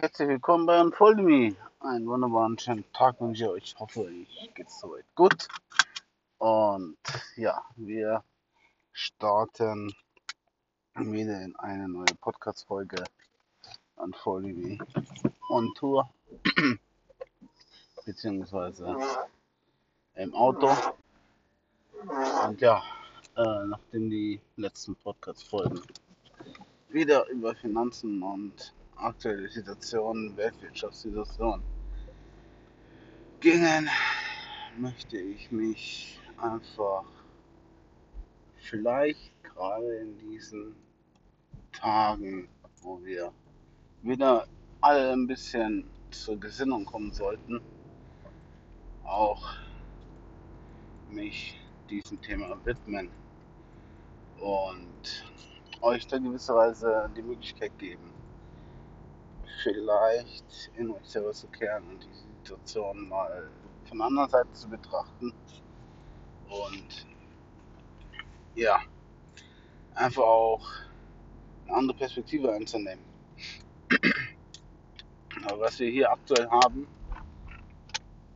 Herzlich willkommen bei Unfold Me. Einen wunderbaren schönen Tag wünsche ich euch. Ich hoffe, euch geht es soweit gut. Und ja, wir starten wieder in eine neue Podcast-Folge Unfold Me on Tour. Beziehungsweise im Auto. Und ja, äh, nachdem die letzten Podcast-Folgen wieder über Finanzen und aktuelle Situation, Weltwirtschaftssituation. Gingen, möchte ich mich einfach vielleicht gerade in diesen Tagen, wo wir wieder alle ein bisschen zur Gesinnung kommen sollten, auch mich diesem Thema widmen und euch da gewisserweise die Möglichkeit geben, vielleicht in euch selber zu kehren und die Situation mal von der anderen Seite zu betrachten und ja, einfach auch eine andere Perspektive einzunehmen. Aber was wir hier aktuell haben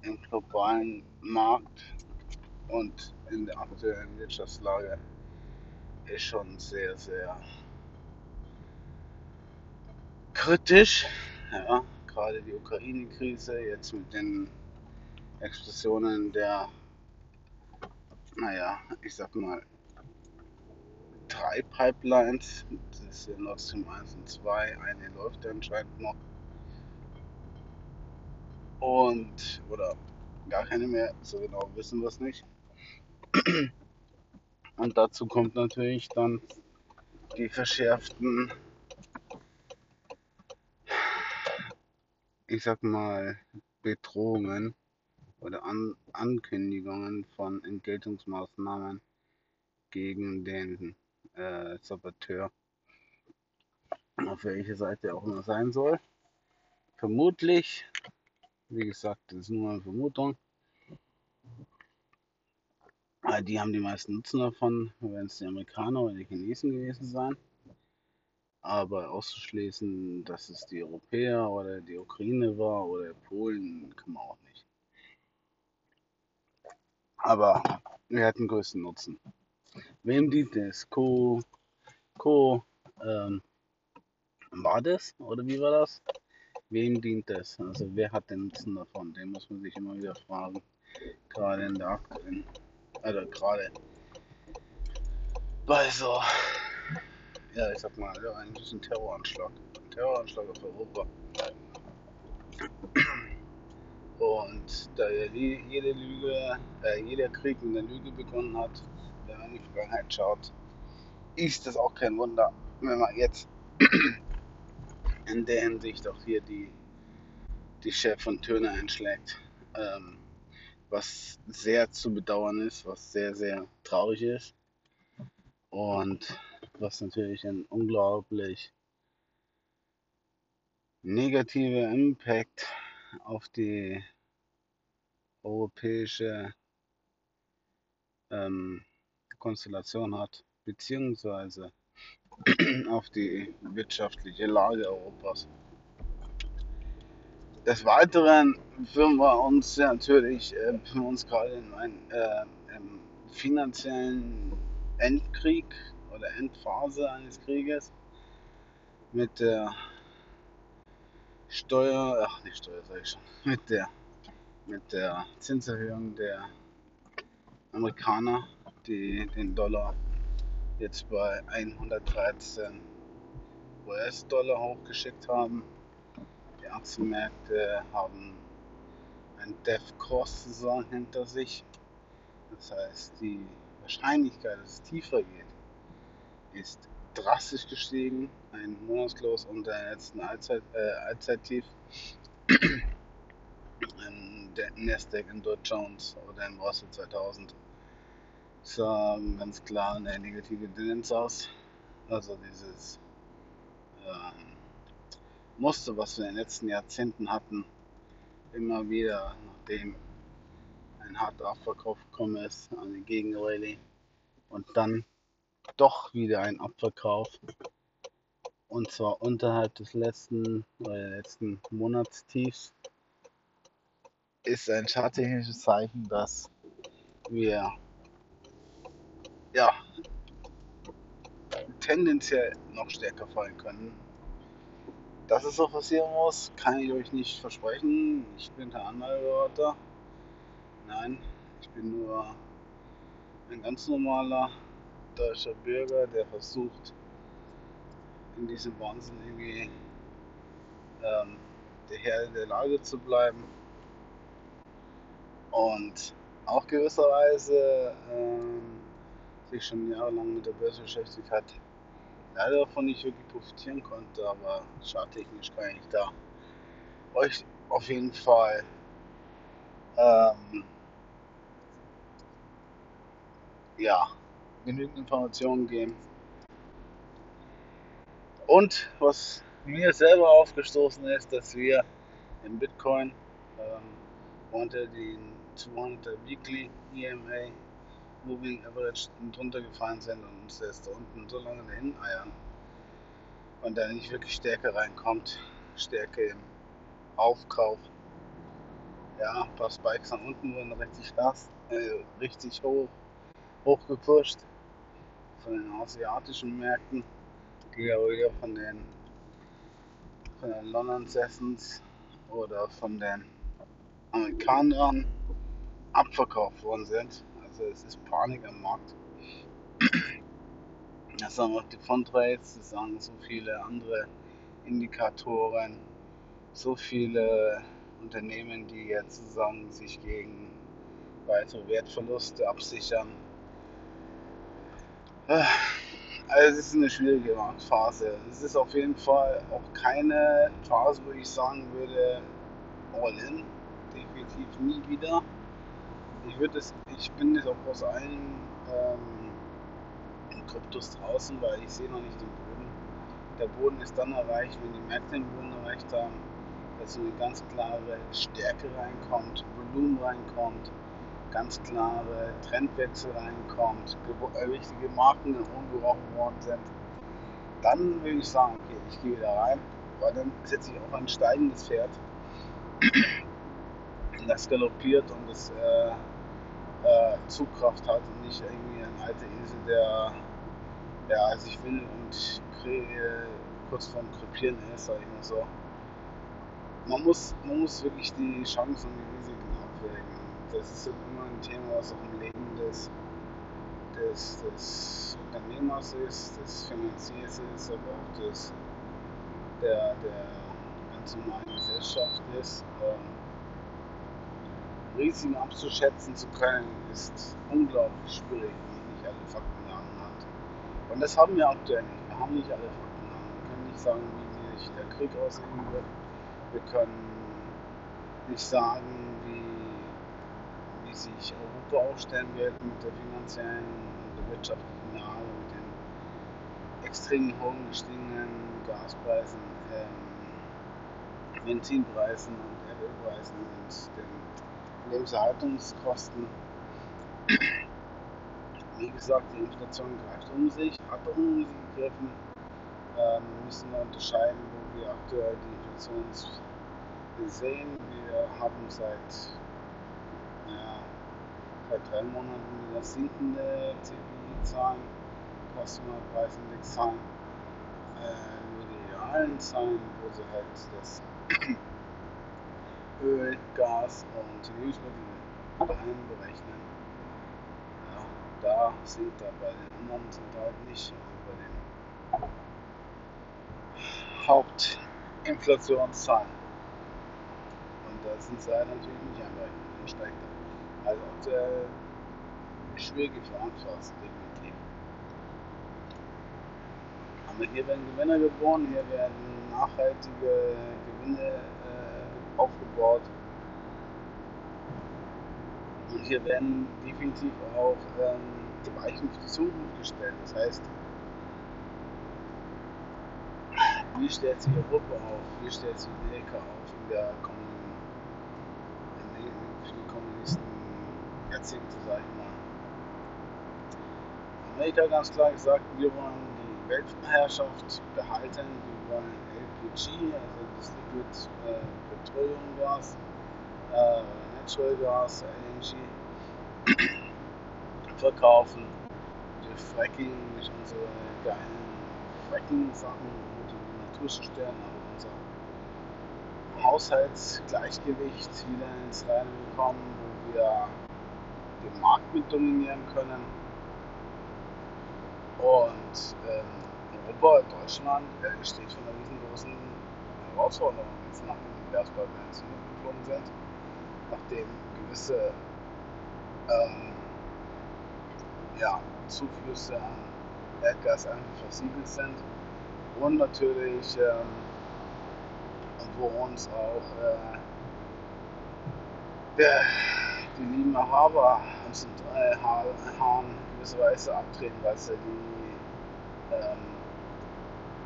im globalen Markt und in der aktuellen Wirtschaftslage ist schon sehr, sehr kritisch. Ja, gerade die Ukraine-Krise, jetzt mit den Explosionen der, naja, ich sag mal, drei Pipelines. Das ist ja Nord Stream 1 und 2. Eine läuft anscheinend noch. Und, oder gar keine mehr, so genau wissen wir es nicht. Und dazu kommt natürlich dann die verschärften, ich sag mal, Bedrohungen oder An Ankündigungen von Entgeltungsmaßnahmen gegen den äh, Saboteur, auf welche Seite auch immer sein soll. Vermutlich, wie gesagt, das ist nur eine Vermutung, Ah, die haben die meisten Nutzen davon, wenn es die Amerikaner oder die Chinesen gewesen sein. Aber auszuschließen, dass es die Europäer oder die Ukraine war oder Polen, kann man auch nicht. Aber wir hatten größten Nutzen. Wem dient es? Co, Co, ähm, war das? Oder wie war das? Wem dient das? Also wer hat den Nutzen davon? Den muss man sich immer wieder fragen. Gerade in der aktuellen also gerade bei so, ja, ich sag mal, ja, eigentlich ein Terroranschlag. Ein Terroranschlag auf Europa. Und da ja jede Lüge, äh, jeder Krieg mit einer Lüge begonnen hat, wenn man in die Vergangenheit schaut, ist das auch kein Wunder, wenn man jetzt in der Hinsicht auch hier die, die Chef und Töne einschlägt. Ähm, was sehr zu bedauern ist, was sehr, sehr traurig ist und was natürlich ein unglaublich negativer Impact auf die europäische ähm, Konstellation hat, beziehungsweise auf die wirtschaftliche Lage Europas. Des Weiteren befinden wir uns natürlich äh, uns gerade in einem äh, finanziellen Endkrieg oder Endphase eines Krieges mit der Steuer, ach nicht Steuer sag ich schon, mit der mit der Zinserhöhung der Amerikaner, die den Dollar jetzt bei 113 US-Dollar hochgeschickt haben die Aktienmärkte haben ein Death-Course-Saison hinter sich. Das heißt, die Wahrscheinlichkeit, dass es tiefer geht, ist drastisch gestiegen. Ein Monatslos unter der letzten Allzeit, äh, Allzeittief. Im Nasdaq, in Dow Jones oder im Russell 2000 sah ganz klar eine negative Tendenz aus. Also dieses ähm, Muster, was wir in den letzten Jahrzehnten hatten, immer wieder, nachdem ein harter Abverkauf gekommen ist, eine Gegenrallye und dann doch wieder ein Abverkauf und zwar unterhalb des letzten oder letzten Monatstiefs, ist ein charttechnisches Zeichen, dass wir ja tendenziell noch stärker fallen können. Dass es so passieren muss, kann ich euch nicht versprechen. Ich bin kein Anwalter. Nein, ich bin nur ein ganz normaler deutscher Bürger, der versucht, in diesem Wahnsinn irgendwie ähm, der Herr der Lage zu bleiben. Und auch gewisserweise ähm, sich schon jahrelang mit der Börse beschäftigt hat, leider davon nicht wirklich profitieren konnte, aber charttechnisch kann ich da euch auf jeden Fall ähm, ja, genügend Informationen geben. Und was mir selber aufgestoßen ist, dass wir im Bitcoin ähm, unter den 200 Weekly EMA Moving Average drunter gefallen sind und uns jetzt da unten so lange dahin eiern und da nicht wirklich Stärke reinkommt. Stärke im Aufkauf. Ja, ein paar Spikes nach unten wurden richtig nass, äh, richtig hoch, hoch gepusht von den asiatischen Märkten, die ja wieder von den, von den London Sessions oder von den Amerikanern abverkauft worden sind. Also es ist Panik am Markt. Das sagen auch die Fondrates, das sagen so viele andere Indikatoren, so viele Unternehmen, die jetzt zusammen sich gegen weitere Wertverluste absichern. Also es ist eine schwierige Phase. Es ist auf jeden Fall auch keine Phase, wo ich sagen würde, all in definitiv nie wieder. Ich würde es, ich bin jetzt auch aus allen ähm, Kryptos draußen, weil ich sehe noch nicht den Boden. Der Boden ist dann erreicht, wenn die Märkte den Boden erreicht haben, dass so eine ganz klare Stärke reinkommt, Volumen reinkommt, ganz klare Trendwechsel reinkommt, äh, wichtige Marken umgeworfen worden sind. Dann würde ich sagen, okay, ich gehe wieder rein, weil dann setze ich auf ein steigendes Pferd das galoppiert und das äh, äh, Zugkraft hat und nicht irgendwie ein alter Esel, der ja, sich will und kurz vorm Krepieren ist, sag ich mal so. Man muss, man muss wirklich die Chancen und die. Das ist immer ein Thema, was auch im Leben des, des, des Unternehmers ist, des Finanziers ist, aber auch des, der, der ganz normalen Gesellschaft ist. Ähm, Risiken abzuschätzen zu können, ist unglaublich schwierig, wenn man nicht alle Fakten hat. Und das haben wir aktuell nicht. Wir haben nicht alle Fakten. Wir können nicht sagen, wie sich der Krieg aussehen wird. Wir können nicht sagen, wie, sich Europa aufstellen wird mit der finanziellen und der wirtschaftlichen Lage, mit den extrem hohen gestiegenen Gaspreisen, ähm, Benzinpreisen und Erdölpreisen und den Lebenserhaltungskosten. Wie gesagt, die Inflation greift um sich, hat um sich gegriffen. Ähm, wir müssen unterscheiden, wo wir aktuell die Inflation sehen. Wir haben seit, ja, seit drei Monaten wieder sinkende CPI-Zahlen, Customer Price Index Zahlen. Äh, nur die realen Zahlen, wo sie halt das Öl, Gas und Lebensmittel einberechnen. Ja, da sind da bei den anderen sind halt nicht, also bei den Hauptinflationszahlen. Und da sind sie halt natürlich nicht einberechnet, dann steigt er. Also auch der schwierige Verantwortung definitiv. Aber hier werden Gewinner geboren, hier werden nachhaltige Gewinne aufgebaut. Und hier werden definitiv auch ähm, die Weichen für die Zukunft gestellt. Das heißt, wie stellt sich Europa auf? Wie stellt sich Amerika auf in der kommenden, in den, für die kommenden nächsten Jahrzehnte, sage ich mal. Amerika ganz klar gesagt, wir wollen die Weltherrschaft behalten. Wir wollen LPG, also das Liquid äh, Petroleum Gas, äh, Natural Gas, LNG, verkaufen. Wir Fracking nicht unsere geilen Fracking-Sachen, wo die Natur zerstören, aber unser Haushaltsgleichgewicht wieder ins Reine bekommen, wo wir den Markt mit dominieren können. Und ähm, Europa, Deutschland äh, steht vor einer riesengroßen Herausforderung, jetzt nachdem die Gaspipelines geflogen sind, nachdem gewisse ähm, ja, Zuflüsse an Erdgas einfach versiegelt sind und natürlich ähm, wo uns auch äh, der, die lieben Araber uns in drei Haaren gewisse Weise abtreten, weil sie die ähm,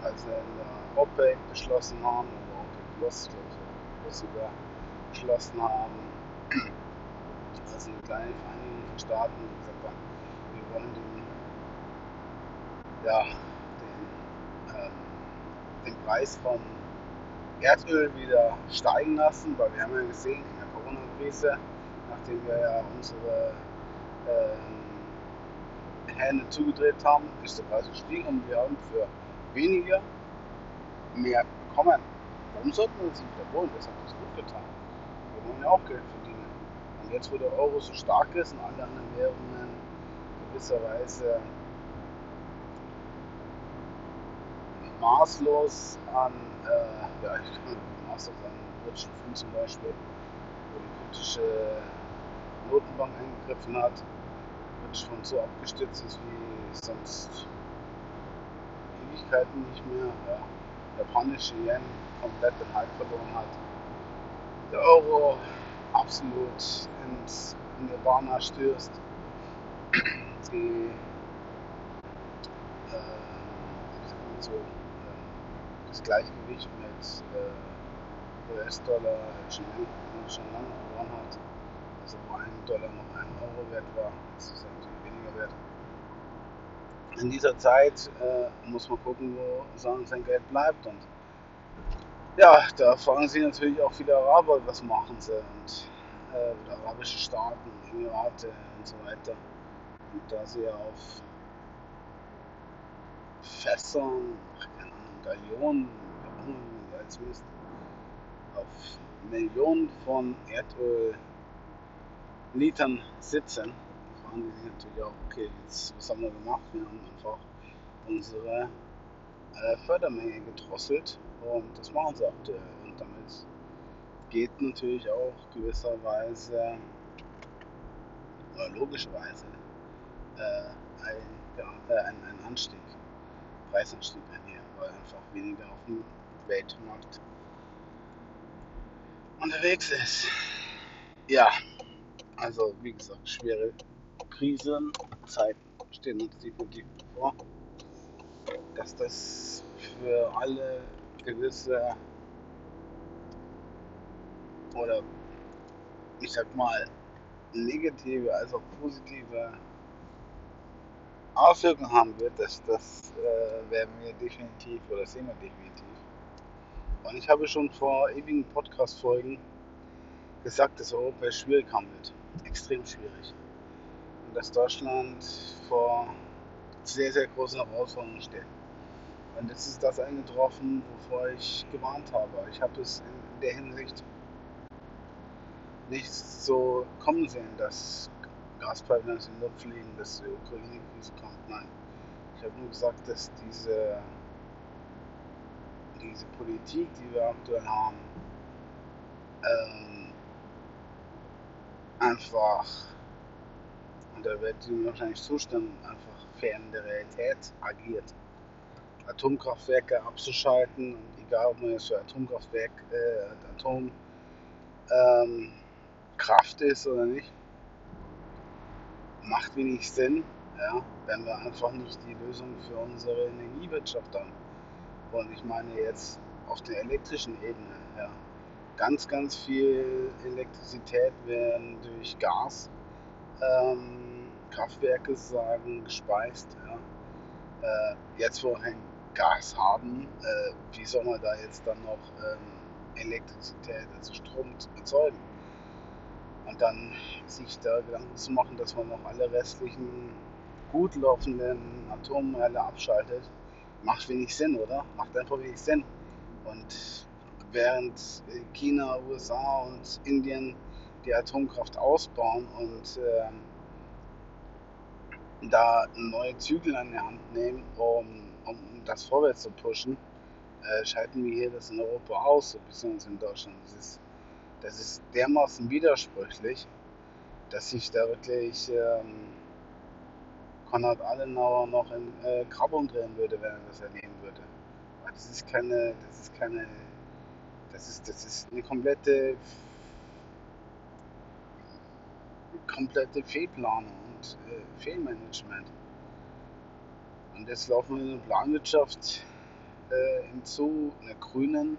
also in der OPEC beschlossen haben, oder OPEC Plus, glaube ich, sogar beschlossen haben, also eine kleine Vereinigung von Staaten, die gesagt haben, wir wollen den, ja, den, ähm, den Preis vom Erdöl wieder steigen lassen, weil wir haben ja gesehen in der Corona-Krise, nachdem wir ja unsere äh, Hände zugedreht haben, ist der Preis gestiegen und wir haben für weniger mehr bekommen. Warum sollten wir uns nicht wiederholen? Das hat uns gut getan. Wir wollen ja auch Geld verdienen. Und jetzt, wo der Euro so stark ist und alle anderen Währungen gewisserweise maßlos an, äh, ja, ich kann maßlos an britischen Film zum Beispiel, wo die britische Notenbank eingegriffen hat, britische Pfund so abgestürzt ist wie sonst Ewigkeiten nicht mehr. Ja. Japanische Yen komplett den Halt verloren hat. Der Euro absolut ins Nirvana stürzt. Die äh, so das Gleichgewicht mit äh, US-Dollar schon, schon lange verloren hat. Also wo ein Dollar noch ein Euro wert war, natürlich weniger wert. In dieser Zeit äh, muss man gucken, wo sein Geld bleibt. Und ja, da fragen sich natürlich auch viele Araber, was machen sie und äh, arabische Staaten, Emirate und so weiter. Und da sie auf Fässern, Gallionen, als Mist, auf Millionen von Erdöllitern sitzen, fragen die sich natürlich auch, okay, jetzt, was haben wir gemacht? Wir haben einfach unsere äh, Fördermenge gedrosselt und das machen sie aktuell. Und damit geht natürlich auch gewisserweise oder logischerweise äh, ein, ja, äh, ein, ein Anstieg, Preisanstieg einher weil einfach weniger auf dem Weltmarkt unterwegs ist. Ja, also wie gesagt, schwere Krisenzeiten stehen uns definitiv vor. Dass das für alle gewisse oder ich sag mal negative als auch positive Auswirkungen haben wird, das, das äh, werden wir definitiv oder sehen wir definitiv. Und ich habe schon vor ewigen Podcast-Folgen gesagt, dass Europa schwierig haben wird. Extrem schwierig. Und dass Deutschland vor sehr, sehr großen Herausforderungen steht. Und jetzt ist das eingetroffen, wovor ich gewarnt habe. Ich habe es in der Hinsicht nicht so kommen sehen, dass Gaspipelines in die Luft fliegen, dass die Ukraine-Krise kommt. Nein. Ich habe nur gesagt, dass diese, diese Politik, die wir aktuell haben, ähm, einfach, und da wird Ihnen wahrscheinlich zustimmen, einfach fern der Realität agiert. Atomkraftwerke abzuschalten, und egal ob man jetzt für Atomkraftwerk, äh, Atomkraft ähm, ist oder nicht, macht wenig Sinn, ja, wenn wir einfach nicht die Lösung für unsere Energiewirtschaft haben. Und ich meine jetzt auf der elektrischen Ebene. Ja. Ganz, ganz viel Elektrizität werden durch Gas ähm, sagen gespeist. Ja. Äh, jetzt, wo wir kein Gas haben, äh, wie soll man da jetzt dann noch ähm, Elektrizität, also Strom erzeugen? Und dann sich da Gedanken zu machen, dass man noch alle restlichen gut laufenden Atommeiler abschaltet, macht wenig Sinn, oder? Macht einfach wenig Sinn. Und während China, USA und Indien die Atomkraft ausbauen und äh, da neue Zügel an die Hand nehmen, um, um das vorwärts zu pushen, äh, schalten wir hier das in Europa aus, beziehungsweise in Deutschland. Das ist, das ist dermaßen widersprüchlich, dass ich da wirklich ähm, Konrad Adenauer noch in äh, Grab umdrehen würde, wenn er das erleben würde. Das ist keine, das ist keine, das ist, das ist eine komplette, komplette Fehlplanung und äh, Fehlmanagement. Und jetzt laufen wir in der Planwirtschaft äh, hinzu, einer grünen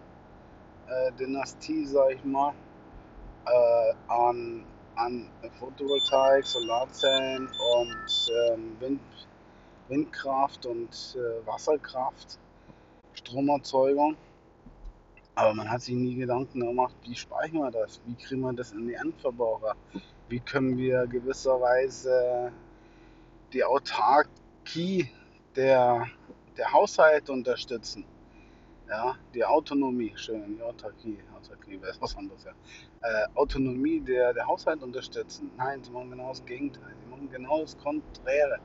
äh, Dynastie, sag ich mal, äh, an, an Photovoltaik, Solarzellen und ähm, Wind, Windkraft und äh, Wasserkraft, Stromerzeugung. Aber man hat sich nie Gedanken gemacht, wie speichern wir das? Wie kriegen wir das in die Endverbraucher? Wie können wir gewisserweise die Autarkie der, der Haushalte unterstützen? Ja, die Autonomie, schön, die Autarkie, Autarkie wäre was anderes, ja. Äh, Autonomie der, der Haushalte unterstützen. Nein, sie machen genau das Gegenteil. Sie machen genau das Konträre.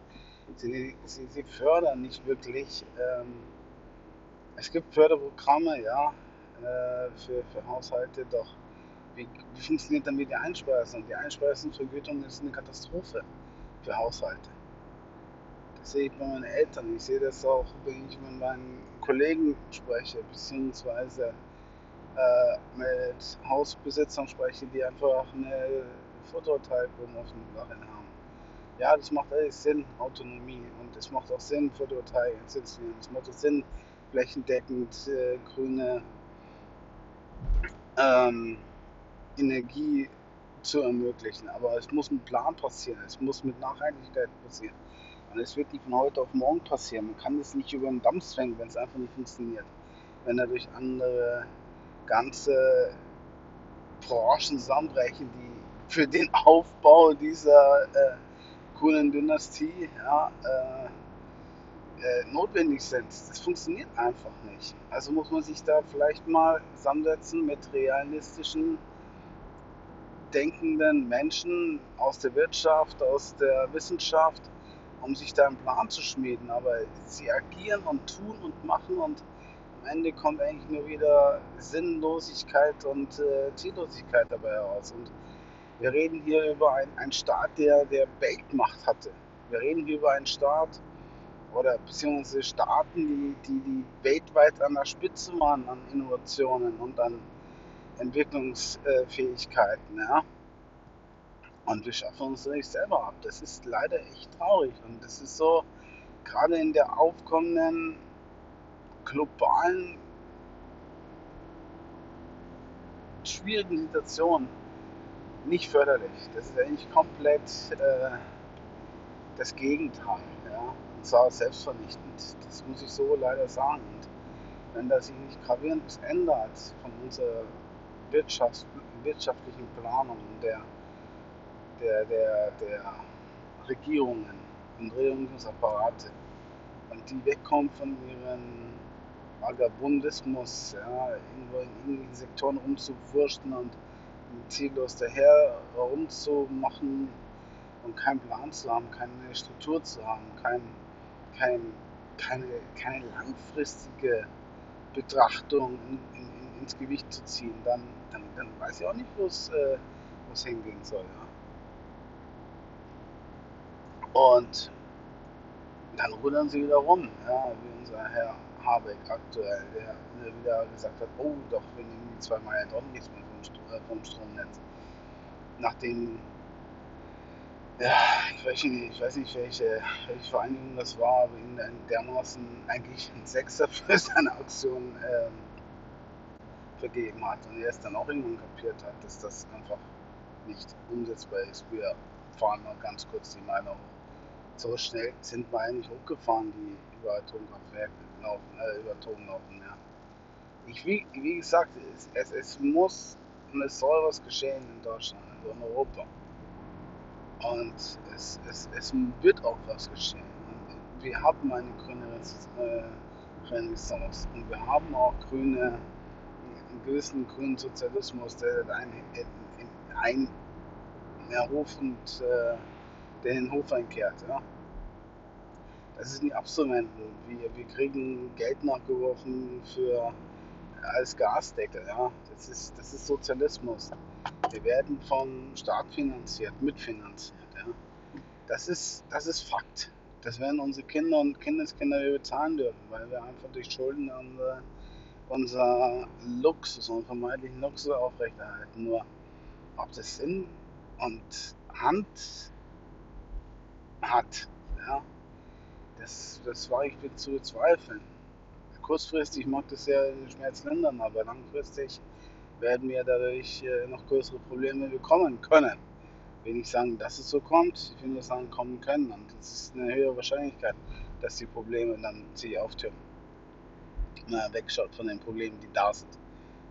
Sie, sie, sie fördern nicht wirklich. Ähm, es gibt Förderprogramme, ja, äh, für, für Haushalte, doch wie, wie funktioniert dann die Einspeisung? Die Einspeisenvergütung ist eine Katastrophe für Haushalte. Das sehe ich bei meinen Eltern. Ich sehe das auch, wenn ich mit meinen Kollegen spreche, beziehungsweise äh, mit Hausbesitzern spreche, die einfach eine Dach haben. Ja, das macht alles Sinn, Autonomie. Und es macht auch Sinn, Photovoltaik zu installieren. Es macht auch Sinn, flächendeckend äh, grüne ähm, Energie zu ermöglichen. Aber es muss mit Plan passieren, es muss mit Nachhaltigkeit passieren. Und es wird nicht von heute auf morgen passieren. Man kann das nicht über den Damm zwängen, wenn es einfach nicht funktioniert. Wenn dadurch andere ganze Branchen zusammenbrechen, die für den Aufbau dieser äh, coolen Dynastie ja, äh, äh, notwendig sind. Das funktioniert einfach nicht. Also muss man sich da vielleicht mal zusammensetzen mit realistischen, denkenden Menschen aus der Wirtschaft, aus der Wissenschaft, um sich da einen Plan zu schmieden. Aber sie agieren und tun und machen und am Ende kommt eigentlich nur wieder Sinnlosigkeit und äh, Ziellosigkeit dabei heraus. Und wir reden hier über einen Staat, der, der Weltmacht hatte. Wir reden hier über einen Staat, oder beziehungsweise Staaten, die, die, die weltweit an der Spitze waren an Innovationen und an Entwicklungsfähigkeiten. Ja? Und wir schaffen uns nicht selber ab. Das ist leider echt traurig. Und das ist so, gerade in der aufkommenden globalen schwierigen Situation nicht förderlich. Das ist eigentlich komplett äh, das Gegenteil. Zwar selbstvernichtend. Das muss ich so leider sagen. Und wenn das sich nicht gravierend ändert von unserer Wirtschafts wirtschaftlichen Planung der, der, der, der Regierungen und Regierungsapparate und die wegkommen von ihren Vagabundismus, ja, irgendwo in irgendwelchen Sektoren rumzuwursten und ziellos daher rumzumachen und keinen Plan zu haben, keine Struktur zu haben, kein kein, keine, keine langfristige Betrachtung in, in, in, ins Gewicht zu ziehen, dann, dann, dann weiß ich auch nicht, wo es äh, hingehen soll. Ja. Und dann rudern sie wieder rum, ja, wie unser Herr Habeck aktuell, der wieder gesagt hat, oh doch, wir nehmen die zweimal ja doch nichts mehr vom, vom Stromnetz. Nachdem ja, ich weiß nicht, ich weiß nicht welche, welche Vereinigung das war, aber ihn dermaßen eigentlich ein Sechser für seine Aktion ähm, vergeben hat und er es dann auch irgendwann kapiert hat, dass das einfach nicht umsetzbar ist. Wir fahren mal ganz kurz die Meinung so schnell sind wir eigentlich hochgefahren, die über Atomkraftwerke laufen, äh, über Atom laufen. Ja. Ich, wie, wie gesagt, es, es, es muss und es soll was geschehen in Deutschland, also in Europa. Und es, es, es wird auch was geschehen. Wir haben eine grüne äh, Renaissance und wir haben auch grüne, einen gewissen grünen Sozialismus, der ein, ein, ein Hof und äh, den Hof einkehrt. Ja? Das ist nicht abzuwenden. Wir, wir kriegen Geld nachgeworfen für als Gasdeckel. Ja? Das, ist, das ist Sozialismus. Wir werden vom Staat finanziert, mitfinanziert. Ja? Das, ist, das ist Fakt. Das werden unsere Kinder und Kindeskinder bezahlen dürfen, weil wir einfach durch Schulden unsere, unser Luxus, unseren vermeintlichen Luxus aufrechterhalten. Nur ob das Sinn und Hand hat, ja, das, das war ich zu bezweifeln. Kurzfristig mag das ja in den Schmerzländern, aber langfristig werden wir dadurch äh, noch größere Probleme bekommen können. Will nicht sagen, dass es so kommt, ich will nur sagen, kommen können. Und es ist eine höhere Wahrscheinlichkeit, dass die Probleme dann sich auftürmen. Na, wegschaut von den Problemen, die da sind.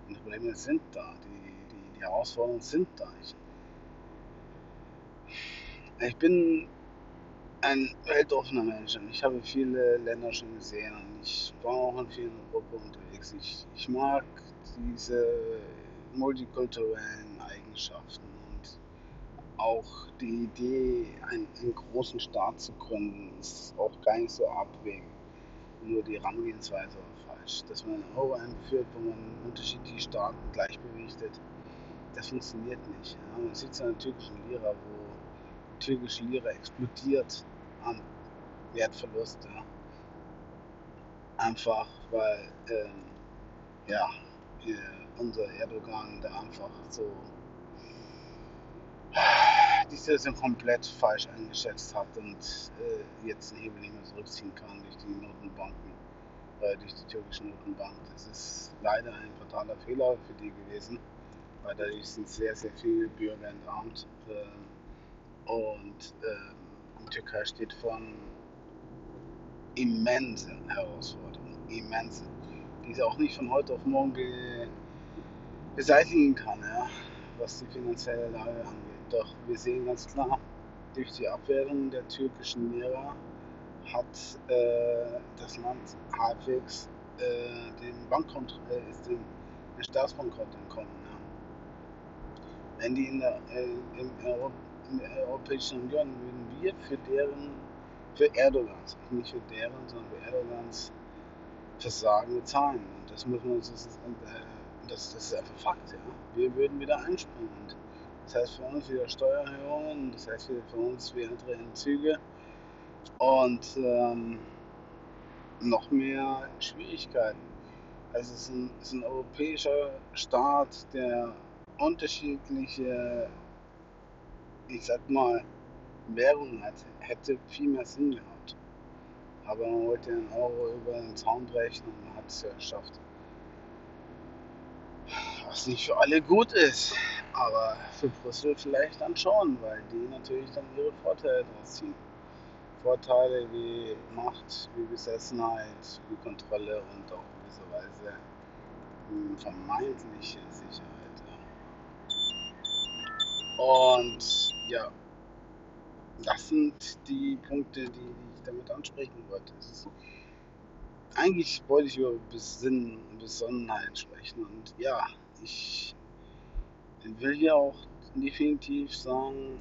Und die Probleme sind da, die, die, die Herausforderungen sind da. Ich, ich bin ein weltoffener Mensch und ich habe viele Länder schon gesehen und ich war auch in vielen Europa unterwegs. Ich, ich mag diese multikulturellen Eigenschaften und auch die Idee, einen, einen großen Staat zu gründen, ist auch gar nicht so abwegig. Nur die Herangehensweise war falsch. Dass man einen Euro einführt, wo man unterschiedliche Staaten gleichbewichtet, das funktioniert nicht. Ja, man sieht es an der türkischen Lira, wo die türkische Lira explodiert an Wertverlust. Ja. Einfach weil ähm, ja, unser Erdogan da einfach so die Situation komplett falsch eingeschätzt hat und äh, jetzt den Hebel nicht mehr zurückziehen kann durch die Notenbanken, äh, durch die türkische Notenbank. Das ist leider ein fataler Fehler für die gewesen, weil dadurch sind sehr, sehr viele Bürger entarmt. Äh, und ähm, die Türkei steht vor immensen Herausforderungen, immensen, die sie auch nicht von heute auf morgen be beseitigen kann, ja, was die finanzielle Lage angeht. Doch wir sehen ganz klar, durch die Abwehrung der türkischen Lira hat äh, das Land halbwegs äh, den Bankkont äh, ist dem, Staatsbankrott entkommen. Ja. Wenn die in der, äh, im Europa in der Europäischen Union würden wir für deren, für Erdogans, nicht für deren, sondern für Erdogans Versagen bezahlen. Und das muss man, das ist, das, das ist einfach Fakt, ja. Wir würden wieder einspringen. Das heißt für uns wieder Steuererhöhungen, das heißt für uns wieder andere Entzüge und ähm, noch mehr Schwierigkeiten. Also es ist ein, es ist ein europäischer Staat, der unterschiedliche ich sag mal, Währung hat, hätte viel mehr Sinn gehabt. Aber man wollte den Euro über den Zaun brechen und man hat es ja geschafft. Was nicht für alle gut ist, aber für Brüssel vielleicht dann schon, weil die natürlich dann ihre Vorteile daraus ziehen. Vorteile wie Macht, wie Besessenheit, wie Kontrolle und auch in gewisser Weise hm, vermeintliche Sicherheit. Und ja, das sind die Punkte, die, damit ansprechen wollte. Ist, eigentlich wollte ich über Besinn, Besonnenheit sprechen. Und ja, ich will hier auch definitiv sagen,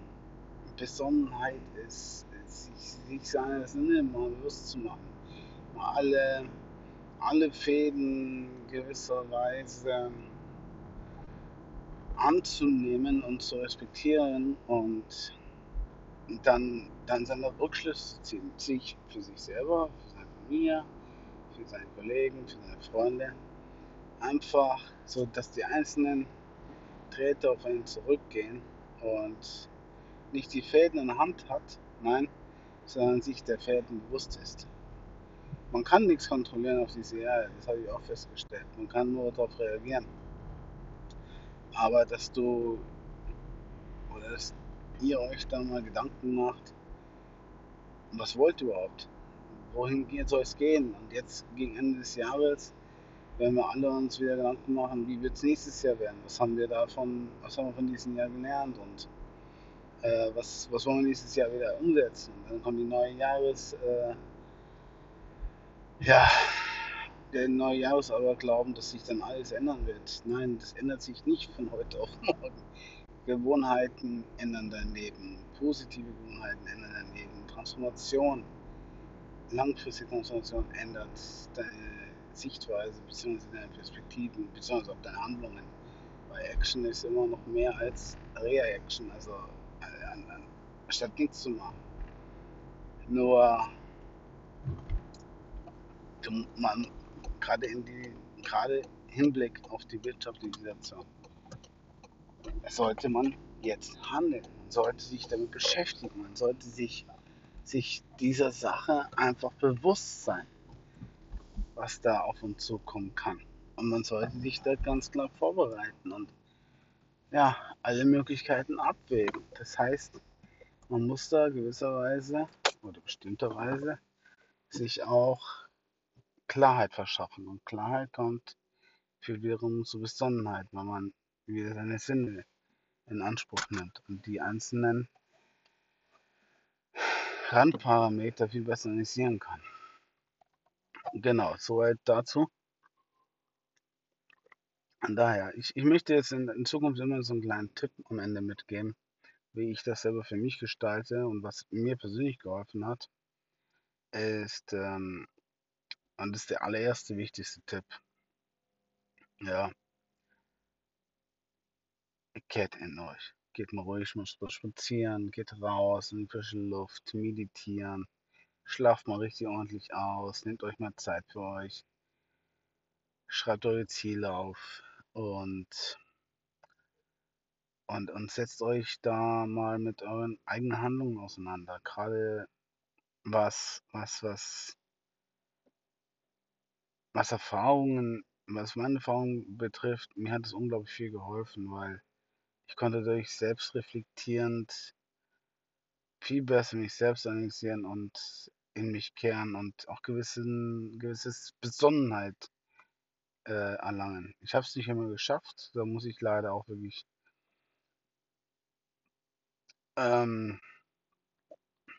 Besonnenheit ist, sich seiner Sinne mal bewusst zu machen. Mal alle, alle Fäden gewisserweise anzunehmen und zu respektieren und dann, dann seine Rückschlüsse ziehen, sich für sich selber, für seine Familie, für seine Kollegen, für seine Freunde. Einfach so, dass die einzelnen Drähte auf einen zurückgehen und nicht die Fäden in der Hand hat, nein, sondern sich der Fäden bewusst ist. Man kann nichts kontrollieren auf diese Erde, das habe ich auch festgestellt. Man kann nur darauf reagieren. Aber dass du oder dass ihr euch da mal Gedanken macht, was wollt ihr überhaupt? Wohin soll es gehen? Und jetzt gegen Ende des Jahres werden wir alle uns wieder Gedanken machen, wie wird es nächstes Jahr werden? Was haben wir davon, was haben wir von diesem Jahr gelernt und äh, was, was wollen wir nächstes Jahr wieder umsetzen? Dann kommt die neue Jahres, äh, ja, der neue Jahresaberglauben, dass sich dann alles ändern wird. Nein, das ändert sich nicht von heute auf morgen. Gewohnheiten ändern dein Leben, positive Gewohnheiten ändern dein Leben, Transformation, langfristige Transformation ändert deine Sichtweise bzw. deine Perspektiven bzw. auch deine Handlungen. Weil Action ist immer noch mehr als Reaction, also äh, statt nichts zu machen. Nur man gerade in die gerade Hinblick auf die wirtschaftliche Situation sollte man jetzt handeln. Man sollte sich damit beschäftigen. Man sollte sich, sich dieser Sache einfach bewusst sein, was da auf uns zukommen kann. Und man sollte sich da ganz klar vorbereiten und ja, alle Möglichkeiten abwägen. Das heißt, man muss da gewisserweise oder bestimmterweise sich auch Klarheit verschaffen. Und Klarheit kommt führt wiederum zu Besonnenheit, weil man wieder seine Sinne in Anspruch nimmt und die einzelnen Randparameter viel besser analysieren kann. Genau, soweit dazu. Und daher, ich, ich möchte jetzt in, in, Zukunft immer so einen kleinen Tipp am Ende mitgeben, wie ich das selber für mich gestalte und was mir persönlich geholfen hat, ist, ähm, und das ist der allererste wichtigste Tipp, ja, kehrt in euch. Geht mal ruhig mal spazieren, geht raus in frische Luft, meditieren, schlaft mal richtig ordentlich aus, nehmt euch mal Zeit für euch, schreibt eure Ziele auf und, und, und setzt euch da mal mit euren eigenen Handlungen auseinander. Gerade was, was, was, was Erfahrungen, was meine Erfahrungen betrifft, mir hat es unglaublich viel geholfen, weil ich konnte dadurch selbst reflektierend viel besser mich selbst analysieren und in mich kehren und auch gewissen, gewisses Besonnenheit äh, erlangen. Ich habe es nicht immer geschafft, da muss ich leider auch wirklich ähm,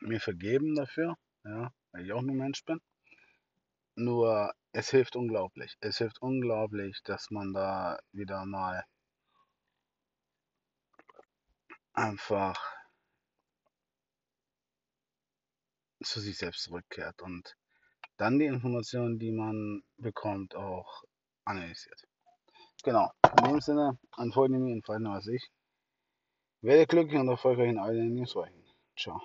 mir vergeben dafür, ja, weil ich auch nur Mensch bin. Nur es hilft unglaublich. Es hilft unglaublich, dass man da wieder mal einfach zu sich selbst zurückkehrt und dann die Informationen, die man bekommt, auch analysiert. Genau, in dem Sinne, an folgende mir, in was ich. Werde glücklich und erfolgreich in all deinen Lebensbereichen. Ciao.